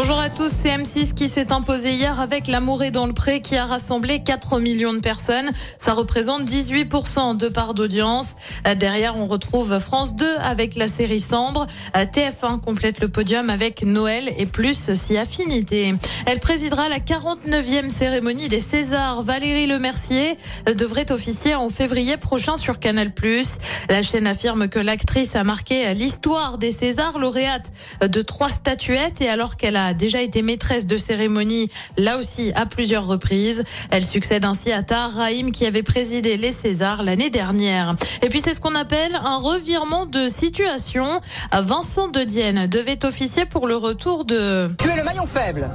Bonjour à tous, c'est M6 qui s'est imposé hier avec L'amour est dans le pré qui a rassemblé 4 millions de personnes. Ça représente 18% de part d'audience. Euh, Derrière, on retrouve France 2 avec la série Sambre. Euh, TF1 complète le podium avec Noël et plus si affinité. Elle présidera la 49e cérémonie des Césars. Valérie Lemercier euh, devrait officier en février prochain sur Canal+. La chaîne affirme que l'actrice a marqué l'histoire des Césars, lauréate de trois statuettes et alors qu'elle a déjà été maîtresse de cérémonie, là aussi à plusieurs reprises. Elle succède ainsi à Tahar Rahim qui avait présidé les Césars l'année dernière. Et puis c'est ce qu'on appelle un revirement de situation. Vincent de Dienne devait officier pour le retour de... Tu es le maillon faible.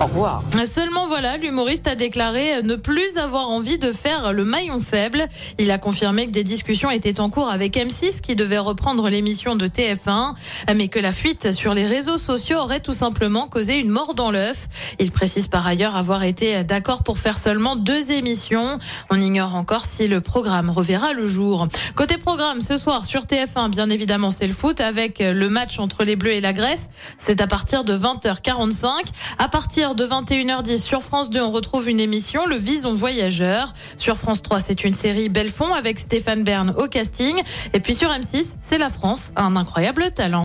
Au revoir. Seulement voilà, l'humoriste a déclaré ne plus avoir envie de faire le maillon faible. Il a confirmé que des discussions étaient en cours avec M6 qui devait reprendre l'émission de TF1, mais que la fuite sur les réseaux sociaux aurait tout simplement une mort dans l'œuf. Il précise par ailleurs avoir été d'accord pour faire seulement deux émissions. On ignore encore si le programme reverra le jour. Côté programme, ce soir sur TF1, bien évidemment, c'est le foot avec le match entre les Bleus et la Grèce. C'est à partir de 20h45. À partir de 21h10 sur France 2, on retrouve une émission, Le Vison Voyageur. Sur France 3, c'est une série Belfond avec Stéphane Bern au casting. Et puis sur M6, c'est la France, un incroyable talent.